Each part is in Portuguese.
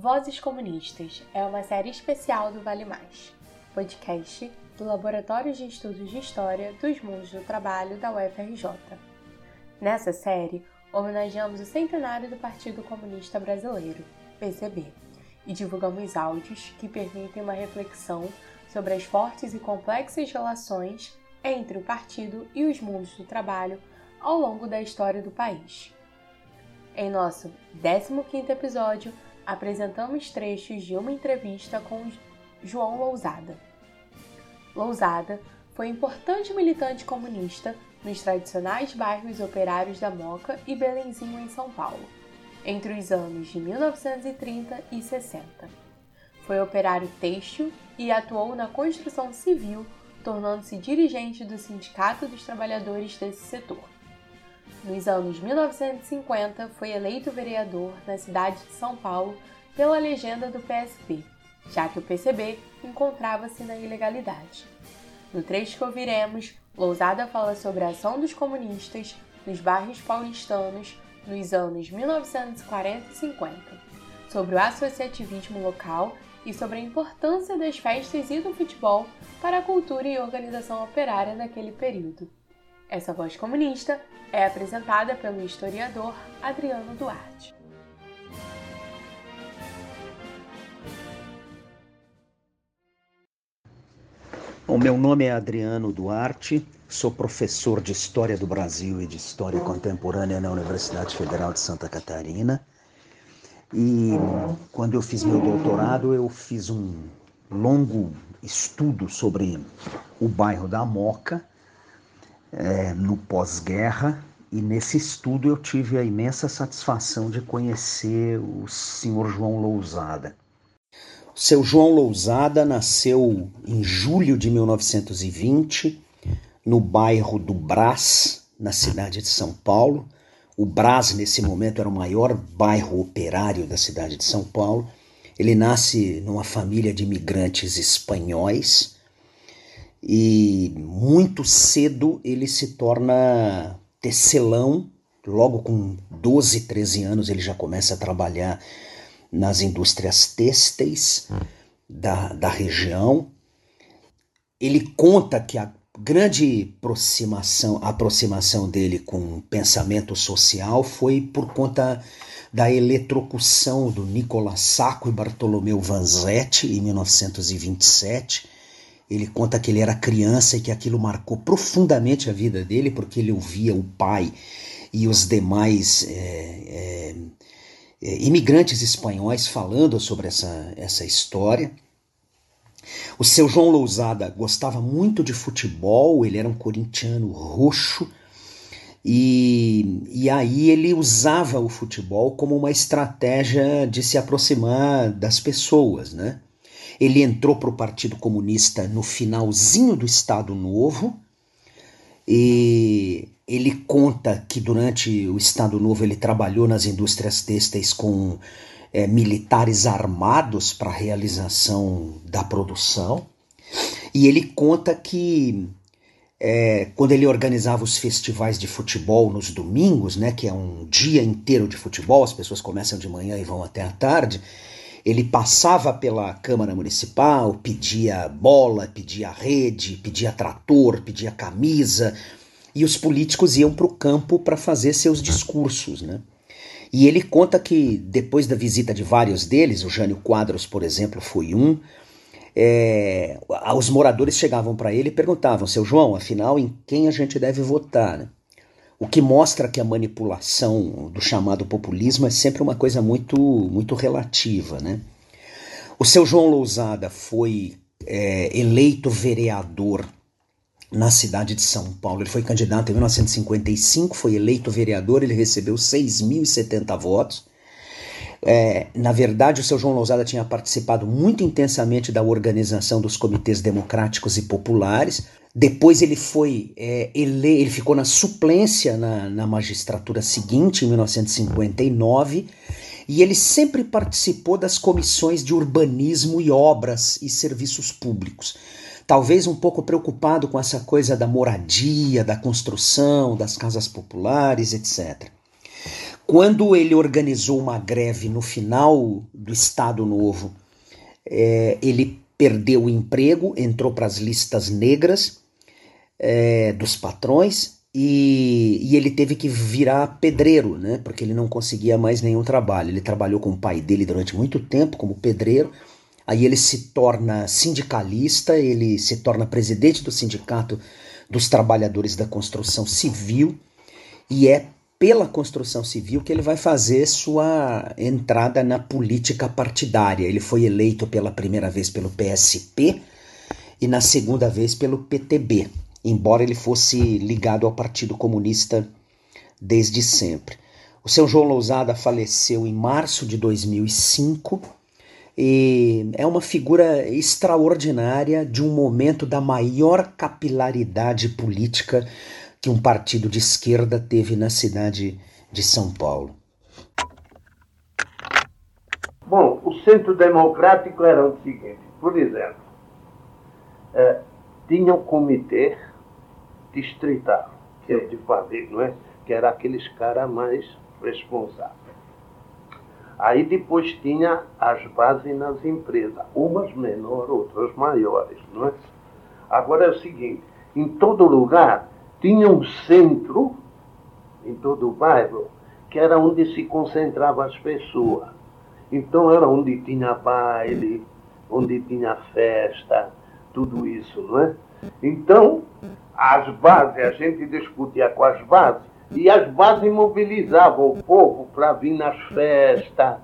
Vozes Comunistas é uma série especial do Vale Mais, podcast do Laboratório de Estudos de História dos Mundos do Trabalho da UFRJ. Nessa série, homenageamos o centenário do Partido Comunista Brasileiro, PCB, e divulgamos áudios que permitem uma reflexão sobre as fortes e complexas relações entre o partido e os mundos do trabalho ao longo da história do país. Em nosso 15º episódio, apresentamos trechos de uma entrevista com João Lousada. Lousada foi importante militante comunista nos tradicionais bairros operários da Moca e Belenzinho, em São Paulo, entre os anos de 1930 e 60. Foi operário têxtil e atuou na construção civil, tornando-se dirigente do Sindicato dos Trabalhadores desse setor. Nos anos 1950, foi eleito vereador na cidade de São Paulo pela legenda do PSP, já que o PCB encontrava-se na ilegalidade. No trecho que ouviremos, Lousada fala sobre a ação dos comunistas nos bairros paulistanos nos anos 1940 e 50, sobre o associativismo local e sobre a importância das festas e do futebol para a cultura e organização operária naquele período. Essa voz comunista é apresentada pelo historiador Adriano Duarte. O meu nome é Adriano Duarte, sou professor de História do Brasil e de História Contemporânea na Universidade Federal de Santa Catarina. E quando eu fiz meu doutorado, eu fiz um longo estudo sobre o bairro da Moca, é, no pós-guerra, e nesse estudo eu tive a imensa satisfação de conhecer o senhor João Lousada. O seu João Lousada nasceu em julho de 1920, no bairro do Brás, na cidade de São Paulo. O Brás, nesse momento, era o maior bairro operário da cidade de São Paulo. Ele nasce numa família de imigrantes espanhóis e muito cedo ele se torna tecelão. Logo com 12, 13 anos ele já começa a trabalhar nas indústrias têxteis da, da região. Ele conta que a grande aproximação, aproximação dele com o pensamento social foi por conta da eletrocução do Nicolas Sacco e Bartolomeu Vanzetti em 1927 ele conta que ele era criança e que aquilo marcou profundamente a vida dele, porque ele ouvia o pai e os demais é, é, imigrantes espanhóis falando sobre essa, essa história. O seu João Lousada gostava muito de futebol, ele era um corintiano roxo, e, e aí ele usava o futebol como uma estratégia de se aproximar das pessoas, né? Ele entrou para o Partido Comunista no finalzinho do Estado Novo e ele conta que durante o Estado Novo ele trabalhou nas indústrias têxteis com é, militares armados para a realização da produção. E ele conta que é, quando ele organizava os festivais de futebol nos domingos, né, que é um dia inteiro de futebol, as pessoas começam de manhã e vão até a tarde, ele passava pela Câmara Municipal, pedia bola, pedia rede, pedia trator, pedia camisa, e os políticos iam para o campo para fazer seus discursos. Né? E ele conta que depois da visita de vários deles, o Jânio Quadros, por exemplo, foi um, é, os moradores chegavam para ele e perguntavam: Seu João, afinal, em quem a gente deve votar? O que mostra que a manipulação do chamado populismo é sempre uma coisa muito, muito relativa. Né? O seu João Lousada foi é, eleito vereador na cidade de São Paulo. Ele foi candidato em 1955, foi eleito vereador, ele recebeu 6.070 votos. É, na verdade, o seu João Lousada tinha participado muito intensamente da organização dos comitês democráticos e populares. Depois ele foi é, ele, ele ficou na suplência na, na magistratura seguinte, em 1959, e ele sempre participou das comissões de urbanismo e obras e serviços públicos. Talvez um pouco preocupado com essa coisa da moradia, da construção, das casas populares, etc. quando ele organizou uma greve no final do Estado Novo, é, ele perdeu o emprego, entrou para as listas negras é, dos patrões e, e, ele teve que virar pedreiro, né? Porque ele não conseguia mais nenhum trabalho. Ele trabalhou com o pai dele durante muito tempo como pedreiro. Aí ele se torna sindicalista, ele se torna presidente do sindicato dos trabalhadores da construção civil e é pela construção civil que ele vai fazer sua entrada na política partidária. Ele foi eleito pela primeira vez pelo PSP e na segunda vez pelo PTB, embora ele fosse ligado ao Partido Comunista desde sempre. O seu João Lousada faleceu em março de 2005 e é uma figura extraordinária de um momento da maior capilaridade política que um partido de esquerda teve na cidade de São Paulo? Bom, o centro democrático era o seguinte, por exemplo, é, tinha um comitê distrital, que eu te falei, não é? Que era aqueles caras mais responsáveis. Aí depois tinha as bases nas empresas, umas menores, outras maiores, não é? Agora é o seguinte, em todo lugar tinha um centro em todo o bairro que era onde se concentravam as pessoas. Então era onde tinha baile, onde tinha festa, tudo isso, não é? Então, as bases, a gente discutia com as bases, e as bases mobilizavam o povo para vir nas festas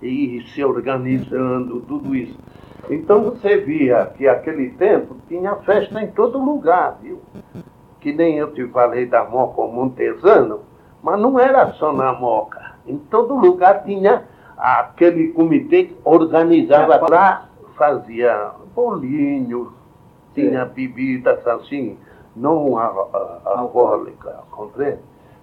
e se organizando, tudo isso. Então você via que aquele tempo tinha festa em todo lugar, viu? Que nem eu te falei da Moca Montesano, mas não era só na Moca. Em todo lugar tinha aquele comitê que organizava para fazia bolinhos, tinha bebidas assim, não alcoólica, compreende?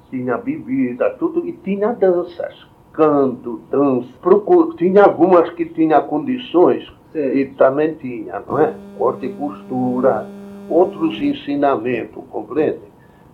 Tinha bebida, tudo, e tinha danças, canto, dança. Procur... Tinha algumas que tinha condições, Sim. e também tinha, não é? Corte e costura outros ensinamentos, compreende?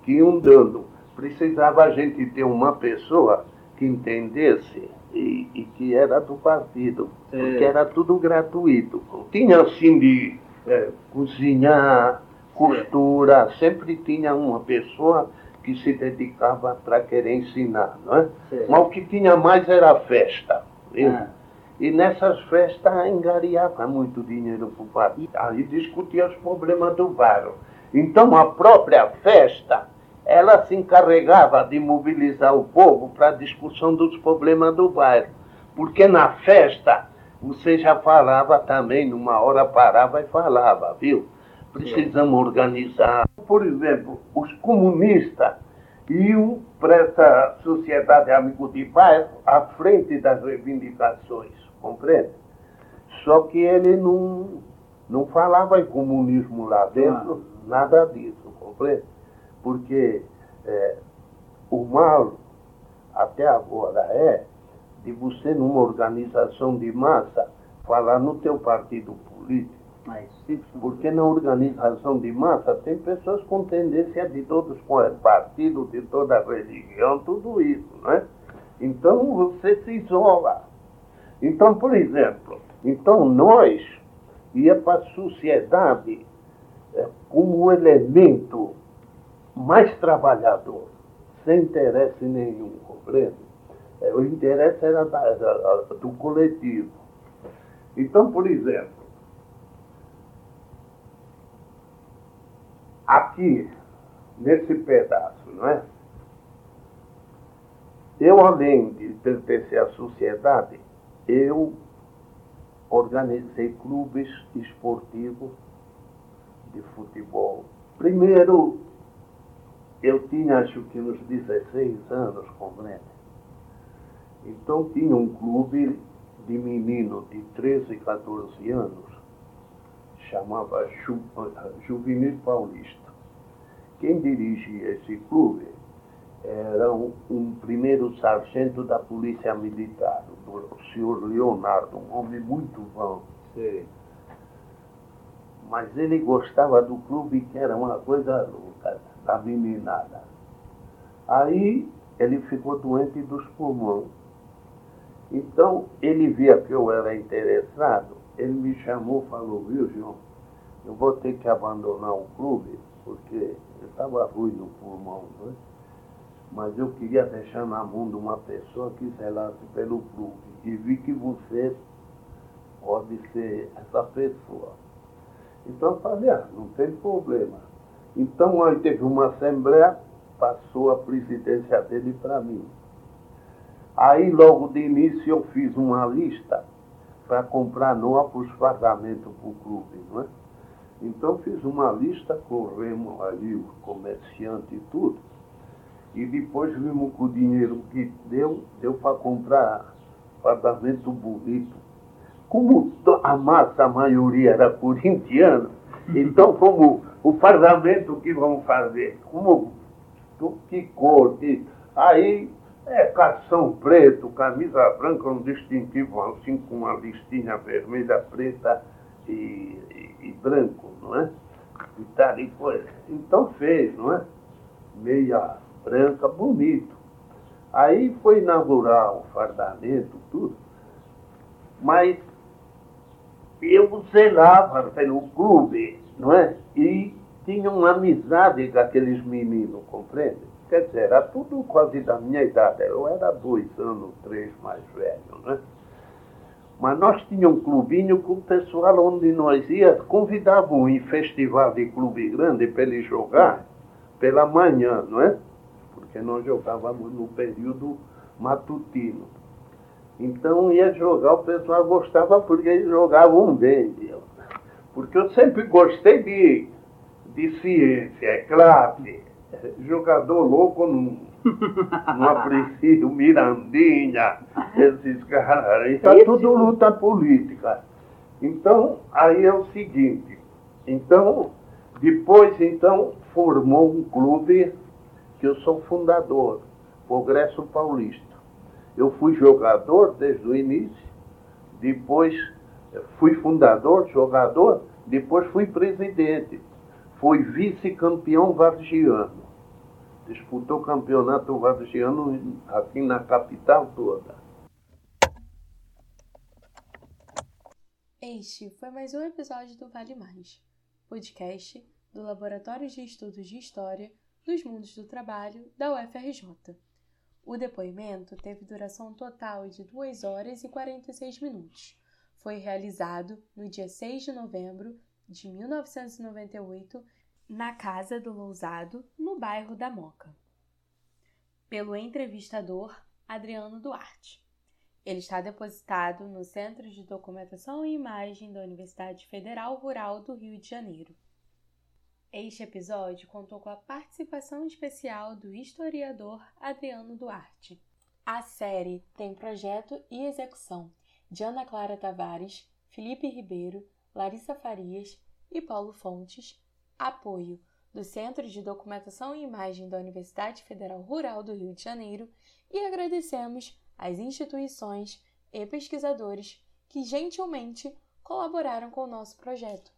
Que iam dando. Precisava a gente ter uma pessoa que entendesse e, e que era do partido, é. porque era tudo gratuito. Tinha assim de é, cozinhar, costura, é. sempre tinha uma pessoa que se dedicava para querer ensinar, não é? Mas o que tinha mais era festa. Viu? Ah. E nessas festas engariava muito dinheiro para o bar. Aí discutia os problemas do bairro. Então a própria festa, ela se encarregava de mobilizar o povo para a discussão dos problemas do bairro. Porque na festa você já falava também, numa hora parava e falava, viu? Precisamos organizar. Por exemplo, os comunistas iam para essa sociedade amigo de bairro à frente das reivindicações compreende? Só que ele não, não falava em comunismo lá dentro, ah. nada disso, compreende? Porque é, o mal até agora é de você, numa organização de massa, falar no teu partido político. Mas, porque na organização de massa tem pessoas com tendência de todos com partido, de toda religião, tudo isso, né? Então você se isola. Então, por exemplo, então nós ia para a sociedade é, como o elemento mais trabalhador, sem interesse nenhum, compreende? É, o interesse era do coletivo. Então, por exemplo, aqui, nesse pedaço, não é? Eu, além de pertencer à sociedade, eu organizei clubes esportivos de futebol. Primeiro, eu tinha acho que uns 16 anos, compreende? Então tinha um clube de menino de 13, 14 anos, chamava Ju, Juvenil Paulista. Quem dirigia esse clube era um, um primeiro sargento da Polícia Militar, o senhor Leonardo, um homem muito bom. Sim. Mas ele gostava do clube que era uma coisa louca, da meninada. Aí ele ficou doente dos pulmões. Então, ele via que eu era interessado, ele me chamou e falou, viu, João, eu vou ter que abandonar o clube, porque eu estava ruim no pulmão, né? Mas eu queria deixar na mão de uma pessoa que zelasse pelo clube. E vi que você pode ser essa pessoa. Então eu falei, ah, não tem problema. Então aí teve uma assembleia, passou a presidência dele para mim. Aí logo de início eu fiz uma lista para comprar novos fardamentos para o clube, não é? Então fiz uma lista, corremos ali o comerciante e tudo, e depois vimos que o dinheiro que deu, deu para comprar fardamento bonito como a massa, a maioria era corintiana, então como o fardamento que vamos fazer, como que cor, que, aí é calção preto, camisa branca, um distintivo assim com uma listinha vermelha, preta e, e, e branco, não é? E tá ali, coisa. Então fez, não é? Meia branca, bonito. Aí foi inaugurar o fardamento, tudo. Mas eu zelava pelo clube, não é? E tinha uma amizade com aqueles meninos, compreende? Quer dizer, era tudo quase da minha idade. Eu era dois anos, três mais velho, né? Mas nós tínhamos um clubinho com o pessoal onde nós ia, convidavam em festival de clube grande para ele jogar pela manhã, não é? Porque nós jogávamos no período matutino. Então ia jogar, o pessoal gostava porque eles jogavam bem. Porque eu sempre gostei de, de ciência, é claro. Jogador louco não, não aprecio Mirandinha, esses caras. Isso é tudo luta política. Então, aí é o seguinte. Então, depois então formou um clube que eu sou fundador, Progresso Paulista. Eu fui jogador desde o início, depois fui fundador, jogador, depois fui presidente. Fui vice-campeão vargiano. Disputou o campeonato vargiano aqui na capital toda. Este foi mais um episódio do Vale Mais, podcast do Laboratório de Estudos de História dos Mundos do Trabalho da UFRJ. O depoimento teve duração total de 2 horas e 46 minutos. Foi realizado no dia 6 de novembro de 1998 na Casa do Lousado, no bairro da Moca, pelo entrevistador Adriano Duarte. Ele está depositado no Centro de Documentação e Imagem da Universidade Federal Rural do Rio de Janeiro. Este episódio contou com a participação especial do historiador Adriano Duarte. A série tem projeto e execução de Ana Clara Tavares, Felipe Ribeiro, Larissa Farias e Paulo Fontes, apoio do Centro de Documentação e Imagem da Universidade Federal Rural do Rio de Janeiro e agradecemos às instituições e pesquisadores que gentilmente colaboraram com o nosso projeto.